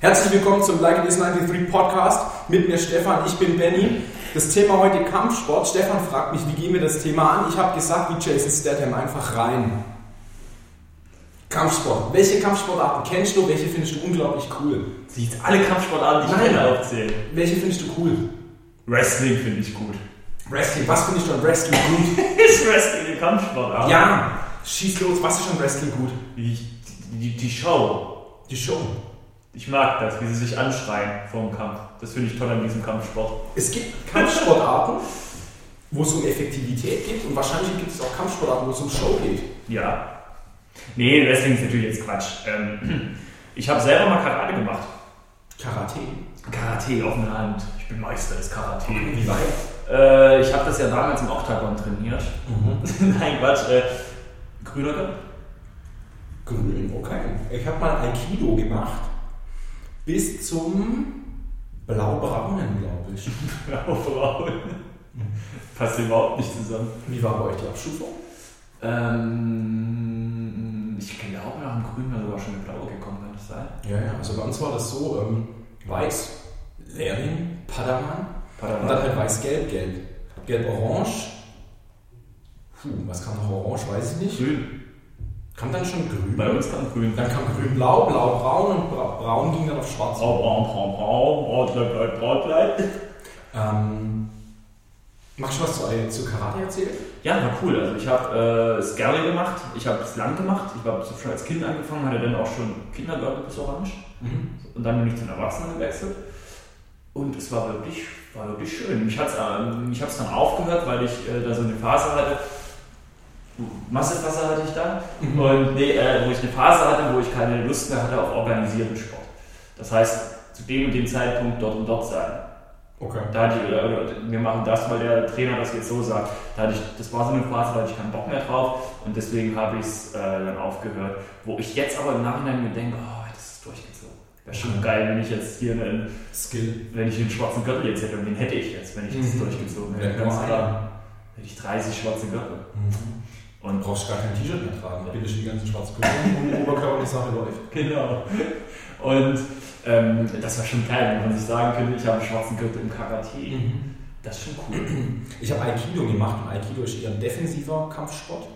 Herzlich willkommen zum Like It Is 93 Podcast mit mir Stefan, ich bin Benny. Das Thema heute Kampfsport. Stefan fragt mich, wie gehen wir das Thema an? Ich habe gesagt, wie Jason Statham, einfach rein. Kampfsport. Welche Kampfsportarten kennst du? Welche findest du unglaublich cool? Siehst alle Kampfsportarten, die ich kenne, aufzählen. Welche findest du cool? Wrestling finde ich gut. Wrestling. Was findest du an Wrestling gut? Ist Wrestling eine Kampfsportart? ja, schieß los. Was ist an Wrestling gut? Die, die, die Show. Die Show. Ich mag das, wie sie sich anschreien vor dem Kampf. Das finde ich toll an diesem Kampfsport. Es gibt Kampfsportarten, wo es um Effektivität geht und wahrscheinlich gibt es auch Kampfsportarten, wo es um Show geht. Ja. Nee, Wrestling ist natürlich jetzt Quatsch. Ähm, ich habe selber mal Karate gemacht. Karate. Karate, offene Hand. Ich bin Meister des Karate. Wie weit? Äh, ich habe das ja damals im Octagon trainiert. Mhm. Nein, Quatsch. Äh, grüner. Grün, okay. Ich habe mal Aikido gemacht. Bis zum Blau-Braunen, glaube ich. Frauen. Passt überhaupt nicht zusammen. Wie war bei euch die Abstufung? Ähm, ich glaube, nach dem Grün wäre sogar schon eine blaue gekommen, kann das sein? Ja, ja. Also bei uns war das so: ähm, Weiß, Lehrling, Padawan. Padawan. Und dann halt Weiß-Gelb, Gelb. Gelb-Orange. Puh, was kam nach Orange, weiß ich nicht. Grün. Kam dann schon Grün. Bei uns kam Grün. Dann kam Grün-Blau, Blau-Braun und Bra Braun ging dann auf Schwarz. Braun, braun, braun, braun, Brautkleid, Kleid, Brautkleid. Ähm, magst du was zu, zu Karate erzählen? Ja, war cool. Also ich habe äh, es gerne gemacht. Ich habe es lang gemacht. Ich habe schon als Kind angefangen, hatte dann auch schon Kindergarten bis Orange. Und dann bin ich zu den Erwachsenen gewechselt. Und es war wirklich, war wirklich schön. Mich hat es ich dann aufgehört, weil ich äh, da so eine Phase hatte. Massephase hatte ich da. Mhm. Und nee, äh, wo ich eine Phase hatte, wo ich keine Lust mehr hatte auf organisierten Sport. Das heißt, zu dem und dem Zeitpunkt dort und dort sein. Okay. Da hatte ich, oder, oder, wir machen das, weil der Trainer das jetzt so sagt. Da hatte ich, das war so eine Phase, da hatte ich keinen Bock mehr drauf und deswegen habe ich es äh, dann aufgehört. Wo ich jetzt aber im Nachhinein mir denke, oh, das ist durchgezogen. Wäre schon Okay. geil, wenn ich jetzt hier einen, Skill. wenn ich einen schwarzen Gürtel jetzt hätte und den hätte ich jetzt, wenn ich das Mhm. durchgezogen Ja, hätte. nur Ganz klar. Hätte ich 30 schwarze Gürtel. Mhm. Und brauchst gar kein T-Shirt mehr tragen. Da bildest du die ganzen schwarzen und im Oberkörper die Sache läuft. Genau. Und ähm, das war schon geil, wenn man sich sagen könnte, ich habe einen schwarzen Gürtel im Karate. Das ist schon cool. Ich habe Aikido gemacht und Aikido ist eher ein defensiver Kampfsport.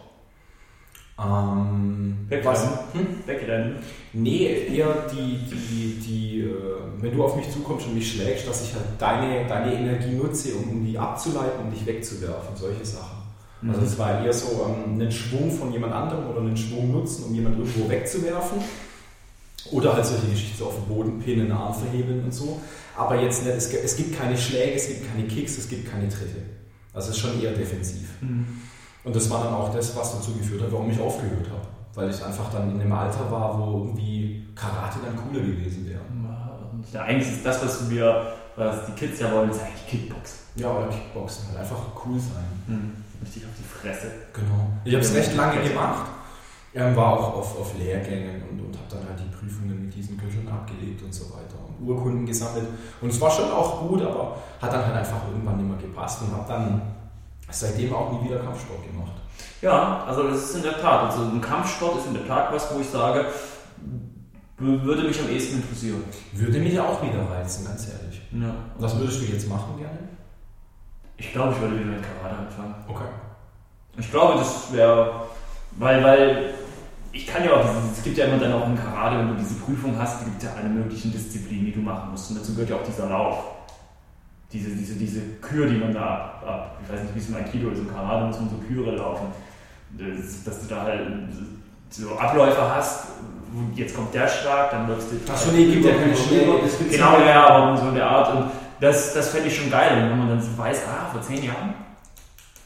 Ähm, Wegrennen. Hm? Wegrennen. Nee, eher die, die, die äh, wenn du auf mich zukommst und mich schlägst, dass ich halt deine, deine Energie nutze, um, um die abzuleiten und dich wegzuwerfen, solche Sachen. Also es war eher so ähm, einen Schwung von jemand anderem oder einen Schwung nutzen, um jemand irgendwo wegzuwerfen. Oder halt solche Geschichten so auf den Boden pinnen, Arm verhebeln und so. Aber jetzt nicht, es, gibt- es gibt keine Schläge, es gibt keine Kicks, es gibt keine Tritte. Also es ist schon eher defensiv. Mhm. Und das war dann auch das, was dazu geführt hat, warum ich aufgehört habe. Weil ich einfach dann in einem Alter war, wo irgendwie Karate dann cooler gewesen wäre. Ja, eigentlich ist das, was wir, was die Kids ja wollen, ist eigentlich Kickbox. Ja, oder Kickboxen, halt einfach cool sein. Richtig auf die Fresse. Genau. Ich habe es recht lange gemacht. Ähm, war auch auf, auf Lehrgängen und, und habe dann halt die Prüfungen mit diesen Gürteln abgelegt und so weiter. Und Urkunden gesammelt. Und es war schon auch gut, aber hat dann halt einfach irgendwann nicht mehr gepasst und habe dann seitdem auch nie wieder Kampfsport gemacht. Ja, also das ist in der Tat, also ein Kampfsport ist in der Tat was, wo ich sage, würde mich am ehesten interessieren. Würde mich auch wieder reizen, ganz ehrlich. Ja. Was würdest du jetzt machen gerne? Ich glaube, ich würde wieder mit Karate anfangen. Okay. Ich glaube, das wäre, weil, weil ich kann ja auch, es gibt ja immer dann auch im Karate, wenn du diese Prüfung hast, gibt es ja alle möglichen Disziplinen, die du machen musst. Und dazu gehört ja auch dieser Lauf. Diese, diese, diese Kür, die man da ab, ich weiß nicht, wie es im Aikido ist, im Karate muss man so Küre laufen. Das, dass du da halt so Abläufe hast, jetzt kommt der Schlag, dann läufst du. Ach so, nee, gibt ja keine Schläge. Das genau, ja, aber so in der Art. Und das, das fände ich schon geil, wenn man dann so weiß, ah, vor zehn Jahren,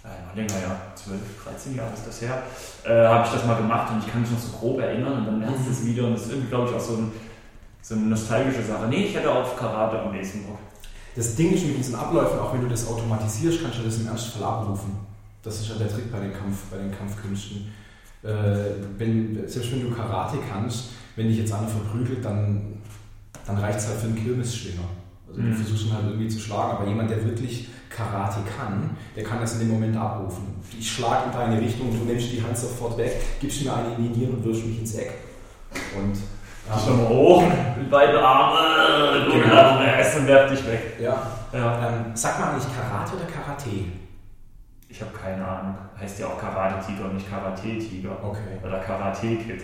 äh, noch länger, ja, 12, 13 Jahre ist das her, äh, habe ich das mal gemacht und ich kann mich noch so grob erinnern und dann lernst du es wieder und das ist irgendwie, glaube ich, auch so, ein, so eine nostalgische Sache. Nee, ich hätte auf Karate am nächsten Bock. Das Ding ist mit diesen Abläufen, auch wenn du das automatisierst, kannst du das im Ernstfall abrufen. Das ist ja der Trick bei den, Kampf, bei den Kampfkünsten. Äh, wenn, selbst wenn du Karate kannst, wenn dich jetzt einer verprügelt, dann, dann reicht es halt für einen Kirmesschwinger. Also du Mhm. versuchst ihn halt irgendwie zu schlagen, aber jemand, der wirklich Karate kann, der kann das in dem Moment abrufen. Ich schlage in deine Richtung und du nimmst die Hand sofort weg, gibst mir eine in die Nieren und wirfst mich ins Eck. Und Dich nochmal hoch, mit beiden Armen, du Genau. und werf dich weg. Ja. Ja. Ähm, sag mal eigentlich Karate oder Karate? Ich habe keine Ahnung. Heißt ja auch Karate-Tiger und nicht Karate-Tiger. Okay. Oder Karate-Kid.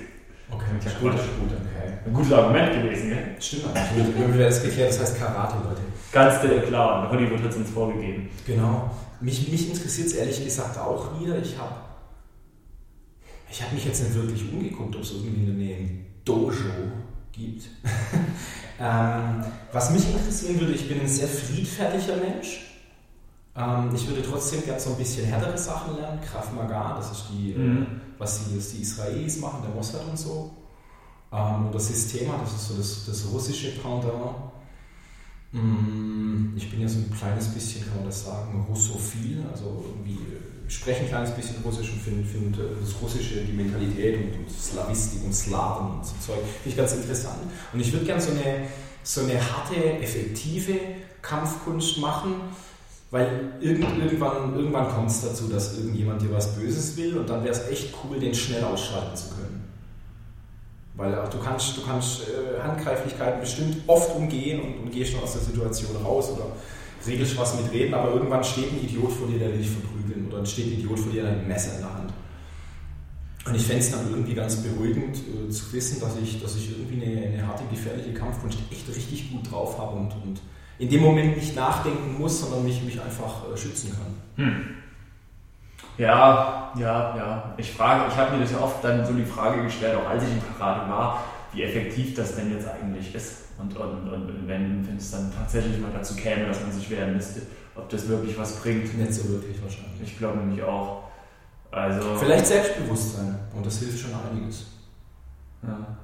Okay, Ja, gut, gut, okay. Ein gutes Argument gewesen, gell? Stimmt eigentlich. Irgendwie wäre das geklärt, das heißt Karate, Leute. Ganz klar. Hollywood hat es uns vorgegeben. Genau. Mich, mich interessiert es ehrlich gesagt auch wieder. Ich habe ich hab mich jetzt nicht wirklich umgeguckt, ob es irgendwie in der Nähe ein Dojo gibt. ähm, was mich interessieren würde, ich bin ein sehr friedfertiger Mensch. Ähm, ich würde trotzdem gerne so ein bisschen härtere Sachen lernen. Krav Maga, das ist die, Mhm. äh, was die, die Israelis machen, der Mossad und so. Ähm, das Systema, das ist so das, das russische Pendant. Mm, Ich bin ja so ein kleines bisschen, kann man das sagen, russophil, also irgendwie äh, spreche ein kleines bisschen Russisch und finde find, äh, das Russische, die Mentalität und, und Slavistik und Slaven und so Zeug, finde ich ganz interessant. Und ich würde gerne so eine, so eine harte, effektive Kampfkunst machen, weil irgend, irgendwann, irgendwann kommt es dazu, dass irgendjemand dir was Böses will und dann wäre es echt cool, den schnell ausschalten zu können. Weil auch du kannst, du kannst äh, Handgreiflichkeiten bestimmt oft umgehen und, und gehst schon aus der Situation raus oder regelst was mit Reden, aber irgendwann steht ein Idiot vor dir, der will dich verprügeln oder steht ein Idiot vor dir, der hat ein Messer in der Hand. Und ich fände es dann irgendwie ganz beruhigend äh, zu wissen, dass ich, dass ich irgendwie eine, eine harte, gefährliche Kampfkunst echt richtig gut drauf habe und, und in dem Moment nicht nachdenken muss, sondern mich, mich einfach äh, schützen kann. Hm. Ja, ja, ja. Ich frage, ich habe mir das ja oft dann so die Frage gestellt, auch als ich im Karate war, wie effektiv das denn jetzt eigentlich ist. Und, und, und wenn, wenn es dann tatsächlich mal dazu käme, dass man sich wehren müsste, ob das wirklich was bringt. Nicht so wirklich wahrscheinlich. Ich glaube nämlich auch. Also. Vielleicht Selbstbewusstsein und das hilft schon einiges. Ja.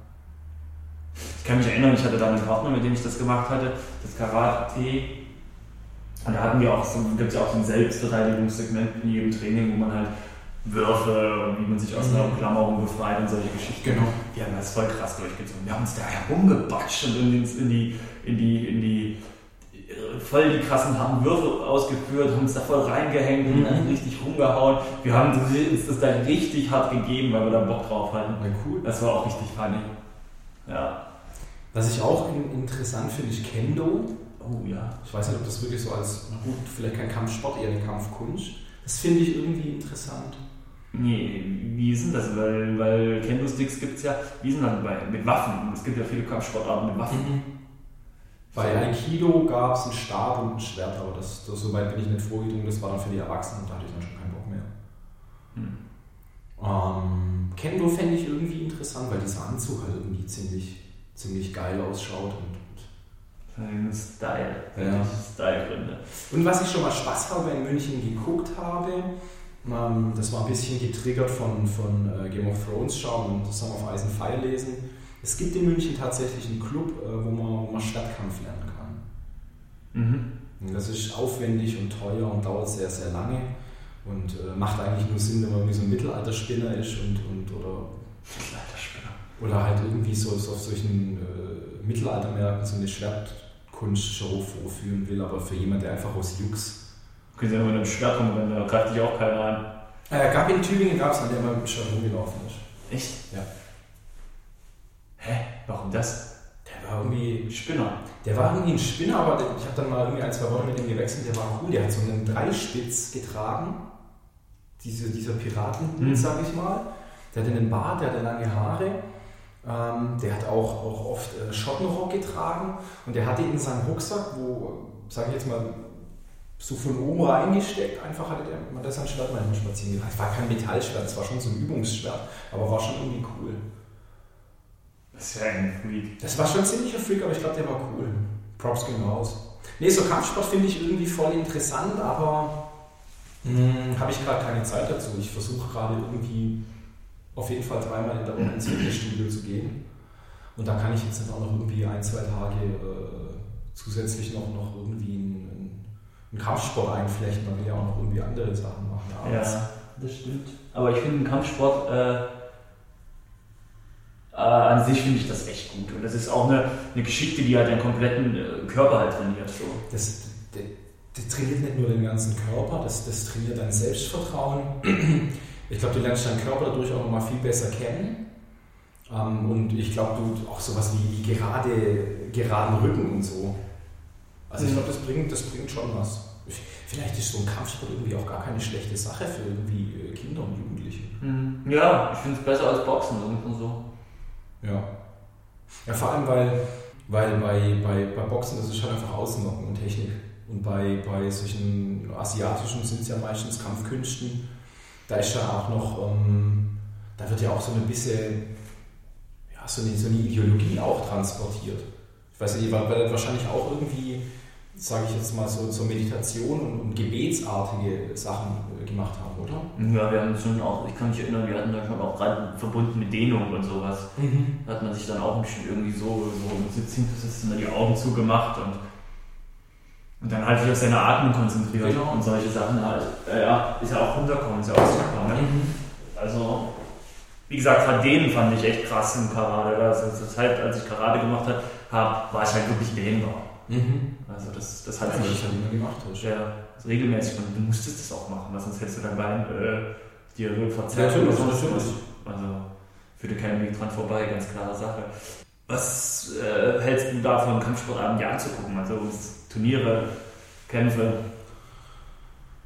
Ich kann mich erinnern, ich hatte da einen Partner, mit dem ich das gemacht hatte, das Karate. Und da hatten wir auch so, gibt es ja auch so ein Selbstverteidigungssegment in jedem Training, wo man halt Würfe und wie man sich aus einer Mhm. Umklammerung befreit und solche Geschichten. Genau. Die haben das voll krass durchgezogen. Wir haben uns da herumgebatscht und in, in die, in die, in die, voll die krassen harten Würfe ausgeführt, haben uns da voll reingehängt und Mhm. richtig rumgehauen. Wir haben uns das da richtig hart gegeben, weil wir da Bock drauf hatten. Na cool. Das war auch richtig funny. Ja. Was ich auch in, interessant finde, ist Kendo. Oh ja. Ich weiß nicht, ob das wirklich so als, gut, vielleicht kein Kampfsport, eher eine Kampfkunst. Das finde ich irgendwie interessant. Nee, wie ist denn das? Weil, weil Kendo-Sticks gibt es ja, wie ist denn das bei, mit Waffen? Es gibt ja viele Kampfsportarten mit Waffen. Bei Aikido gab es einen Stab und ein Schwert, aber das, das, so weit bin ich nicht vorgedrungen. Das war dann für die Erwachsenen da hatte ich dann schon keinen Bock mehr. Hm. Ähm, Kendo fände ich irgendwie interessant, weil dieser Anzug halt irgendwie ziemlich, ziemlich geil ausschaut. Und, Ein Style. Ja. Style-Gründe. und was ich schon mal Spaß habe in München geguckt habe, ähm, das war ein bisschen getriggert von, von äh, Game of Thrones schauen und Song of Ice and Fire lesen. Es gibt in München tatsächlich einen Club, äh, wo, man, wo man Stadtkampf lernen kann. Mhm. Und Das ist aufwendig und teuer und dauert sehr, sehr lange und äh, macht eigentlich nur Sinn, wenn man wie so ein Mittelalterspinner ist und, und oder, Mittelalterspinner. Oder halt irgendwie so, so auf solchen äh, Mittelaltermärkten so eine Schwertkunstshow vorführen will, aber für jemanden, der einfach aus Jux. Können Sie ja mit einem Schwert rumrennen, da greift dich auch keiner an. Äh, gab in Tübingen gab es einen, der mal mit dem Schwert rumgelaufen ist. Echt? Ja. Hä? Warum das? Der war irgendwie, Spinner. der war irgendwie ein Spinner, aber ich habe dann mal irgendwie ein, zwei Worte mit ihm gewechselt, der war cool, der hat so einen Dreispitz getragen, diese, dieser Piratenhut, Mhm. sag ich mal. Der hatte einen Bart, der hatte lange Haare, ähm, der hat auch, auch oft äh, Schottenrock getragen und der hatte in seinem Rucksack, wo, sage ich jetzt mal, so von oben reingesteckt, einfach hatte der, man das sein Schwert manchmal spazieren. Es war kein Metallschwert, es war schon so ein Übungsschwert, aber war schon irgendwie cool. Das ist ja ein Freak. Das war schon ziemlicher Freak, aber ich glaube, der war cool. Props gehen raus. Nee, so Kampfsport finde ich irgendwie voll interessant, aber habe ich gerade keine Zeit dazu. Ich versuche gerade irgendwie auf jeden Fall dreimal in der Woche ins Fitnessstudio zu gehen. Und da kann ich jetzt nicht auch noch irgendwie ein, zwei Tage äh, zusätzlich noch, noch irgendwie einen, einen Kampfsport einflechten. Man will ja auch noch irgendwie andere Sachen machen. abends. Ja, das stimmt. Aber ich finde einen Kampfsport, äh, äh, an sich finde ich das echt gut. Und das ist auch eine, eine Geschichte, die halt deinen kompletten äh, Körper halt trainiert. So. Das, das, das trainiert nicht nur den ganzen Körper, das, das trainiert dein Selbstvertrauen. Ich glaube, du lernst deinen Körper dadurch auch nochmal viel besser kennen. Ähm, und ich glaube, du auch sowas wie, wie gerade, geraden Rücken und so. Also ich glaube, das bringt, das bringt schon was. Vielleicht ist so ein Kampfsport irgendwie auch gar keine schlechte Sache für irgendwie äh, Kinder und Jugendliche. Mhm. Ja, ich finde es besser als Boxen, irgendwie so. Ja. Ja, vor allem, weil, weil bei, bei, bei Boxen, das ist halt einfach Außennocken und Technik. Und bei, bei solchen asiatischen sind es ja meistens Kampfkünsten. Da ist ja auch noch, ähm, da wird ja auch so ein bisschen, ja, so eine, so eine Ideologie auch transportiert. Ich weiß nicht, ihr werdet wahrscheinlich auch irgendwie sage ich jetzt mal, so, so Meditation und, und gebetsartige Sachen äh, gemacht haben, oder? Ja, wir haben schon auch, ich kann mich erinnern, wir hatten da schon auch gerade verbunden mit Dehnung und sowas. Mhm. Da hat man sich dann auch irgendwie so, so mit Sitzing dann die Augen zugemacht und, und dann halt sich auf seine Atmung konzentriert genau. und solche Sachen halt. Äh, ja, ist ja auch runterkommen, ist ja auch super. Ne? Mhm. Also, wie gesagt, gerade Dehnen fand ich echt krass im Karate. Also, zur Zeit, als ich Karate gemacht habe, war ich halt wirklich dehnbar. Mhm. Also das, das hat sich halt immer gemacht hast. Ja, also regelmäßig. Und du musstest das auch machen, weil sonst hättest du dein Bein äh, dir verzerrt ja, sonst was. Also führte keinen Weg dran vorbei, ganz klare Sache. Was äh, hältst du davon, Kampfsportabend ja anzugucken? Also Turniere, Kämpfe?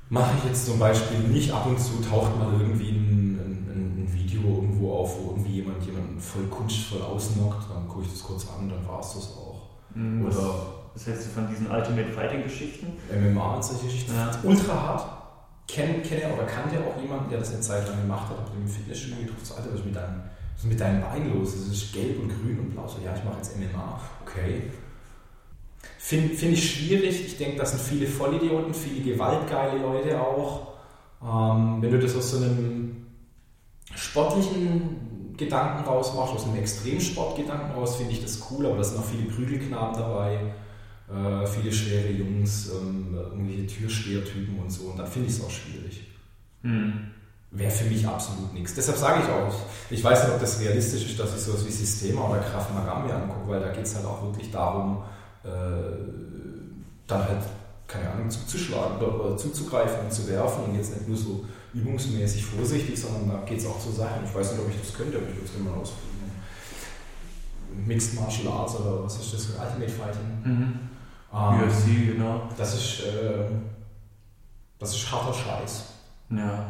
Mache ich jetzt zum Beispiel nicht. Ab und zu taucht mal irgendwie ein, ein, ein Video irgendwo auf, wo irgendwie jemand jemanden voll kunstvoll ausnockt. Dann gucke ich das kurz an, dann war es das auch. Mhm, Oder was hältst du von diesen Ultimate Fighting Geschichten? MMA und solche Geschichten. Ja. Ultra hart. Kenne kenn oder kannte auch jemanden, der das eine Zeit lang gemacht hat, und im Fitnessstudio getroffen, so, Alter, was ist mit deinem, was ist mit deinem Bein los? Das ist gelb und grün und blau. So, ja, ich mache jetzt MMA. Okay. Finde find ich schwierig. Ich denke, das sind viele Vollidioten, viele gewaltgeile Leute auch. Ähm, wenn du das aus so einem sportlichen Gedanken rausmachst, aus einem Extremsportgedanken raus, finde ich das cool, aber da sind auch viele Prügelknaben dabei äh, viele schwere Jungs, ähm, irgendwelche Türstehertypen und so. Und dann finde ich es auch schwierig. Mhm. Wäre für mich absolut nichts. Deshalb sage ich auch, ich weiß nicht, ob das realistisch ist, dass ich sowas wie Systema oder Kraft Maga mir angucke, weil da geht es halt auch wirklich darum, äh, dann halt, keine Ahnung, zuzuschlagen oder, oder zuzugreifen und zu werfen und jetzt nicht nur so übungsmäßig vorsichtig, sondern da geht es auch zur Sache. Ich weiß nicht, ob ich das könnte, aber ich würde es gerne mal ausprobieren. Mixed Martial Arts oder was ist das? Ultimate Fighting. Mhm. Ähm, UFC, genau. Das ist, äh, das ist harter Scheiß. Ja,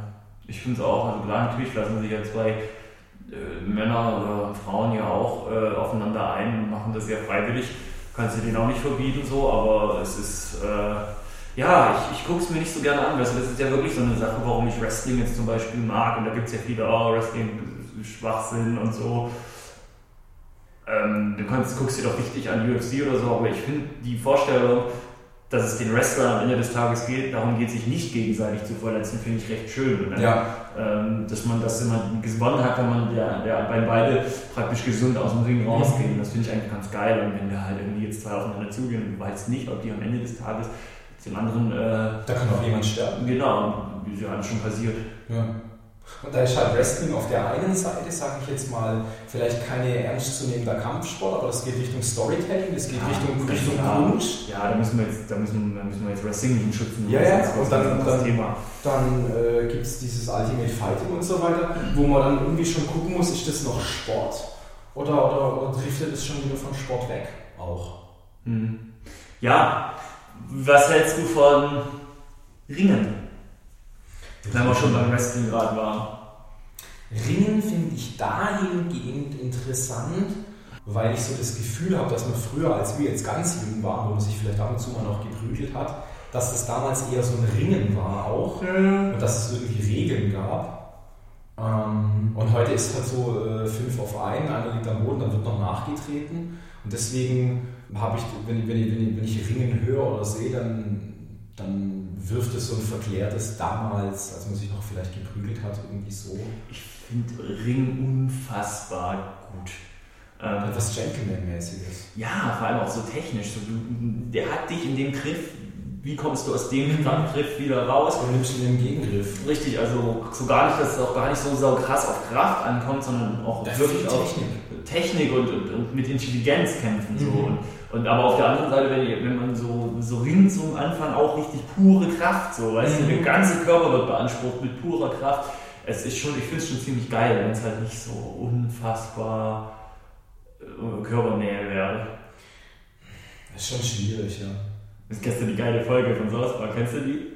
ich finde es auch. Also klar, natürlich lassen sich ja zwei äh, Männer oder Frauen ja auch äh, aufeinander ein und machen das ja freiwillig. Kannst du denen auch nicht verbieten, so, aber es ist. Äh, ja, ich, ich gucke es mir nicht so gerne an. Also das ist ja wirklich so eine Sache, warum ich Wrestling jetzt zum Beispiel mag. Und da gibt es ja viele, oh, Wrestling, Schwachsinn und so. Ähm, du kannst, guckst dir doch richtig an UFC oder so, aber ich finde die Vorstellung, dass es den Wrestlern am Ende des Tages geht, darum geht, sich nicht gegenseitig zu verletzen, finde ich recht schön. Ne? Ja. Ähm, dass man das immer gewonnen hat, wenn man der, der, wenn beide praktisch gesund aus dem Ring mhm. rausgehen. Das finde ich eigentlich ganz geil. Und wenn da halt irgendwie jetzt zwei aufeinander zugehen und du weißt nicht, ob die am Ende des Tages dem anderen. Äh, da kann auch jemand sterben. Genau, wie es ja schon passiert. Ja. Und da ist halt Wrestling auf der einen Seite, sage ich jetzt mal, vielleicht keine ernstzunehmender Kampfsport, aber das geht Richtung Storytelling, das geht ja, Richtung, Richtung ja, Kunst. Ja, da müssen wir jetzt, da müssen, da müssen wir jetzt Wrestling schützen. Ja, ja, und dann, dann, Thema. dann äh, gibt es dieses Ultimate Fighting und so weiter, wo man dann irgendwie schon gucken muss, ist das noch Sport oder, oder, oder driftet es schon wieder von Sport weg auch? Mhm. Ja, was hältst du von Ringen? Wenn wir schon beim Wrestling gerade waren. Ringen finde ich dahingehend interessant, weil ich so das Gefühl habe, dass man früher, als wir jetzt ganz jung waren, wo man sich vielleicht ab und zu mal noch geprügelt hat, dass das damals eher so ein Ringen war auch mhm. und dass es irgendwie Regeln gab. Ähm, und heute ist halt so äh, fünf auf einen, einer liegt am Boden, dann wird noch nachgetreten. Und deswegen habe ich, wenn ich, wenn, ich, wenn ich Ringen höre oder sehe, dann, dann wirft es so ein verklärtes damals, als man sich noch vielleicht geprügelt hat, irgendwie so. Ich finde Ring unfassbar gut. Ähm, Etwas Gentleman-mäßiges. Ja, vor allem auch so technisch. So, du, der hat dich in dem Griff, wie kommst du aus dem. Griff wieder raus? Und nimmst ihn im Gegengriff. Richtig, also so gar nicht, dass es auch gar nicht so, so krass auf Kraft ankommt, sondern auch das wirklich auf Technik und, und, und, mit Intelligenz kämpfen. So. Mhm. Und, und aber auf der anderen Seite, wenn, wenn man so, so ringt zum Anfang auch richtig pure Kraft, so, weißt mhm. du, der ganze Körper wird beansprucht mit purer Kraft. es ist schon, ich finde es schon ziemlich geil, wenn es halt nicht so unfassbar äh, Körpernähe wäre. Das ist schon schwierig, ja. Das ist gestern die geile Folge von Park, kennst du die?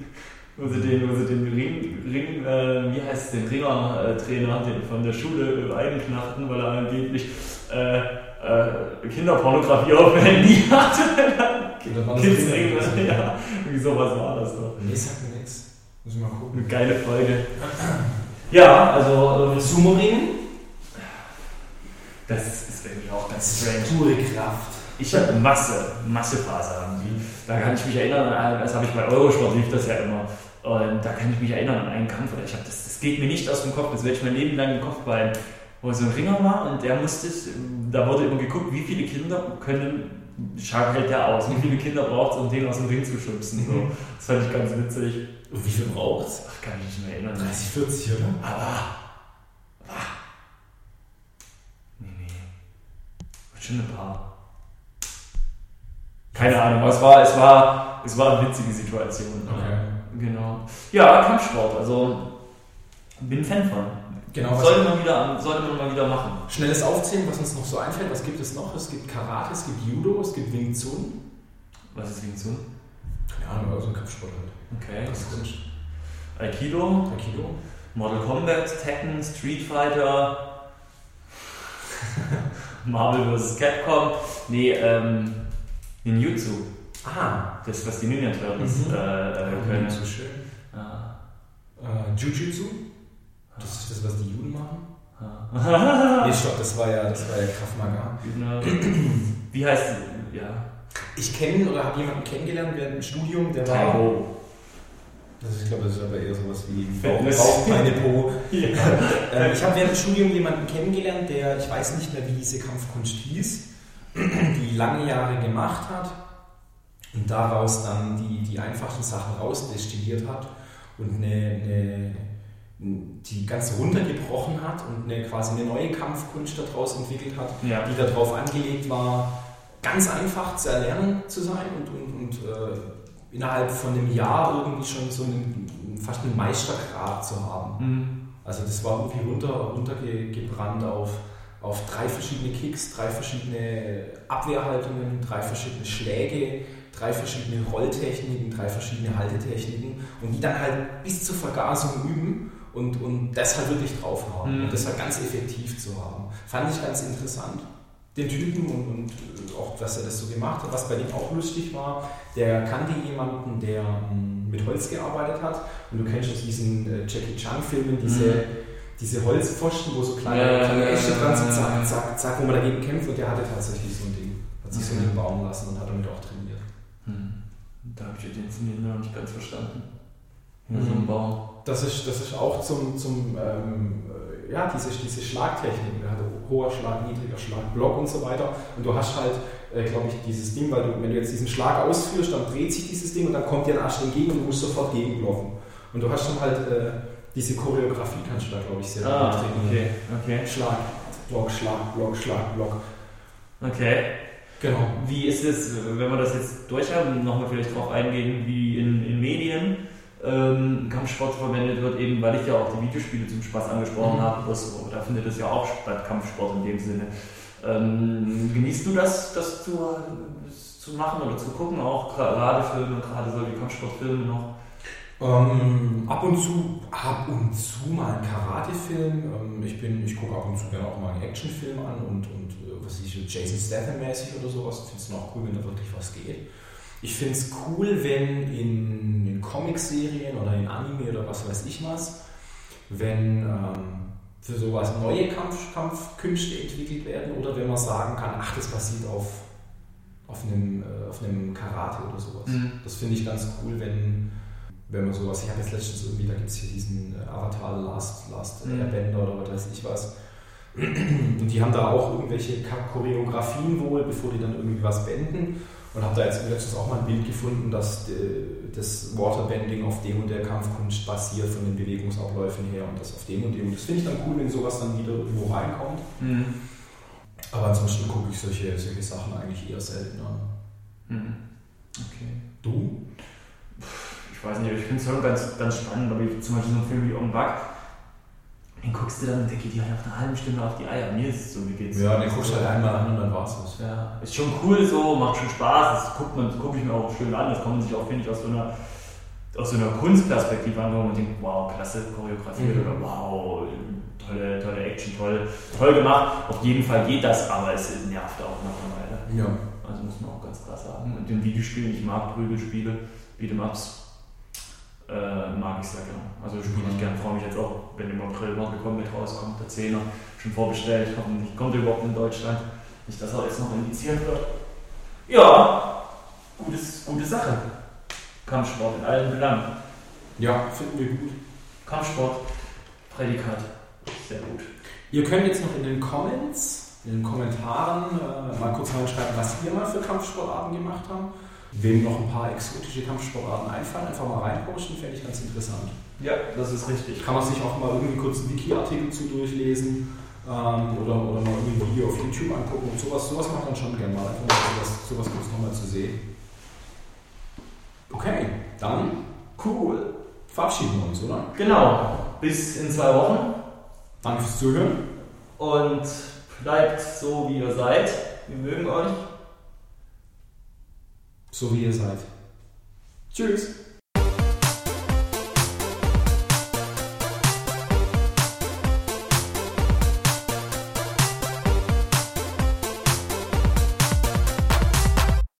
Wo sie den, wo sie den Ring, Ring äh, wie heißt es, den Ringer-Trainer den von der Schule einknachten, weil er angeblich äh, äh, Kinderpornografie auf dem Handy hatte. Oder war das Kids Kinder- Ring, ja, irgendwie sowas war das doch. Nee, sagt mir nichts. Muss ich mal gucken. Eine geile Folge. Ja, also ähm, Sumo-Ringen? das ist irgendwie auch ganz strange. Pure Kraft. Ich habe Masse, Massephase haben die. Da kann ich mich erinnern, an- das habe ich bei Eurosport lief das ja immer. Und da kann ich mich erinnern an einen Kampf, oder ich habe das, das geht mir nicht aus dem Kopf, das werde ich mein Leben lang im Kopf behalten, wo so ein Ringer war und der musste, es- da wurde immer geguckt, wie viele Kinder können, schaut hält der aus, wie viele Kinder braucht es, um den aus dem Ring zu schubsen. So. Das fand ich ganz witzig. Und wie viel braucht's? Ach, kann ich nicht mehr erinnern. 30, 40, oder? Aber. Ah. Nee, nee. Schon ein paar. Keine Ahnung, aber es war, es war, es war eine witzige Situation. Genau. Ja, Kampfsport, also bin Fan von. Genau, Sollte man, wieder, sollte man mal wieder machen. Schnelles Aufzählen, was uns noch so einfällt. Was gibt es noch? Es gibt Karate, es gibt Judo, es gibt Wing Chun. Was ist Wing Chun? Keine Ahnung, aber so ein Kampfsport halt. Okay. Das ist Kunst. Aikido, Aikido. Mortal Kombat, Tekken, Street Fighter, Marvel vs. Capcom. Nee, ähm, Ninjutsu. Ah, Das, was die Ninja Turtles Mhm. äh, äh, können. so schön. Ah. Äh, Jiu-Jitsu. Das ist das, was die Juden machen. Ah. Nee, stopp, das war ja, das war ja Krav Maga. Genau. Wie heißt sie? Ja. Ich kenne oder habe jemanden kennengelernt während dem Studium, der war. Taibo. Das ist, ich glaube, das ist aber eher sowas wie Fitness. Bauch, Beine, Po. Ja. Ähm, ich habe während dem Studium jemanden kennengelernt, der, ich weiß nicht mehr, wie diese Kampfkunst hieß, die lange Jahre gemacht hat und daraus dann die, die einfachen Sachen rausdestilliert hat und eine, eine, die ganz runtergebrochen hat und eine, quasi eine neue Kampfkunst daraus entwickelt hat, ja. die darauf angelegt war, ganz einfach zu erlernen zu sein und, und, und äh, innerhalb von einem Jahr irgendwie schon so einen, fast einen Meistergrad zu haben. Mhm. Also das war irgendwie runter, runtergebrannt auf, auf drei verschiedene Kicks, drei verschiedene Abwehrhaltungen, drei verschiedene Schläge, drei verschiedene Rolltechniken, drei verschiedene Haltetechniken und die dann halt bis zur Vergasung üben und, und das halt wirklich drauf haben Mhm. und das halt ganz effektiv zu haben. Fand ich ganz interessant, den Typen und, und auch, dass er das so gemacht hat. Was bei ihm auch lustig war, der kannte jemanden, der mm, mit Holz gearbeitet hat und du kennst aus diesen äh, Jackie Chan-Filmen diese, Mhm. Diese Holzpfosten, wo so kleine, Ja, kleine ja, Äste ja, dran sind, ja, zack, ja. zack, zack, wo man dagegen kämpft und der hatte tatsächlich so ein Ding. Hat sich so Okay. einen bauen lassen und hat damit auch trainiert. Hm. Da habe ich den Sinn noch nicht ganz verstanden. Mhm. So ein Baum. Das ist, das ist auch zum, zum ähm, äh, ja, diese, diese Schlagtechniken, der hatte hoher Schlag, niedriger Schlag, Block und so weiter. Und du hast halt, äh, glaube ich, dieses Ding, weil du, wenn du jetzt diesen Schlag ausführst, dann dreht sich dieses Ding und dann kommt dir ein Arsch entgegen und du musst sofort gegenblocken. Und du hast dann halt äh, diese Choreografie, kannst du da, glaube ich, sehr gut Ah, trainieren. okay, okay. Schlag, Block, Schlag, Block, Schlag, Block. Okay. Genau. Wie ist es, wenn wir das jetzt durch haben, nochmal vielleicht drauf eingehen, wie in, in Medien ähm, Kampfsport verwendet wird, eben weil ich ja auch die Videospiele zum Spaß angesprochen Mhm. habe, das, da findet es ja auch statt, Kampfsport in dem Sinne. Ähm, genießt du das, das zu, zu machen oder zu gucken, auch gerade Filme, gerade solche Kampfsportfilme noch? Ähm, ab und zu, ab und zu mal ein Karate-Film. Ähm, ich bin, ich gucke ab und zu gerne auch mal einen Actionfilm an und, und äh, was ich, so Jason Statham-mäßig oder sowas. Ich finde es auch cool, wenn da wirklich was geht. Ich finde es cool, wenn in, in Comic-Serien oder in Anime oder was weiß ich was, wenn ähm, für sowas neue Kampf, Kampfkünste entwickelt werden oder wenn man sagen kann, ach, das basiert auf, auf, einem, äh, auf einem Karate oder sowas. Mhm. Das finde ich ganz cool, wenn, wenn man sowas, ich habe jetzt letztens irgendwie, da gibt es hier diesen äh, Avatar Last, Last Mhm. Airbender oder was weiß ich was. Und die haben da auch irgendwelche Choreografien wohl, bevor die dann irgendwie was benden. Und habe da jetzt letztens auch mal ein Bild gefunden, dass äh, das Waterbending auf dem und der Kampfkunst basiert von den Bewegungsabläufen her und das auf dem und dem. Und das finde ich dann cool, wenn sowas dann wieder irgendwo reinkommt. Mhm. Aber ansonsten gucke ich solche, solche Sachen eigentlich eher selten an. Mhm. Okay. Du? Ich weiß nicht, ich finde es schon ganz, ganz spannend, aber wie zum Beispiel so ein Film wie On Bug, Den guckst du dann und der geht dir halt nach einer halben Stunde auf die Eier. Mir ist es so, wie geht's? Ja, den guckst du halt einmal an und dann war's das. Ja, ist schon cool so, macht schon Spaß, das guckt, man, guck ich mir auch schön an, das kann man sich auch, finde ich, aus so einer, aus so einer Kunstperspektive angucken und denkt, wow, klasse choreografiert Mhm. oder wow, tolle, tolle Action, toll, toll gemacht. Auf jeden Fall geht das, aber es nervt auch nach einer Weile. Ja. Also muss man auch ganz klar sagen. Und in Videospielen, ich mag Prügelspiele, Beat'em-Ups, äh, mag ich sehr gerne. Also spiele ich gerne, freue mich jetzt auch, wenn im April Mortal Kombat rauskommt, der 10er, schon vorbestellt, hoffentlich kommt er überhaupt in Deutschland. Nicht, dass er jetzt noch indiziert wird. Ja, gutes, gute Sache. Kampfsport in allen Belangen. Ja, finden wir gut. Kampfsport, Prädikat, sehr gut. Ihr könnt jetzt noch in den Comments, in den Kommentaren äh, mal kurz reinschreiben, was ihr mal für Kampfsportarten gemacht habt. Wem noch ein paar exotische Kampfsportarten einfallen, einfach mal reinposten, fände ich ganz interessant. Ja, das ist richtig. Kann man sich auch mal irgendwie kurz einen Wiki-Artikel zu durchlesen ähm, oder, oder mal irgendwie ein Video auf YouTube angucken. Und sowas, sowas macht man schon gerne mal, einfach mal sowas, sowas kurz nochmal zu sehen. Okay, dann Cool. verabschieden wir uns, oder? Genau. Bis in zwei Wochen. Danke fürs Zuhören. Und bleibt so, wie ihr seid. Wir mögen euch. So wie ihr seid. Tschüss.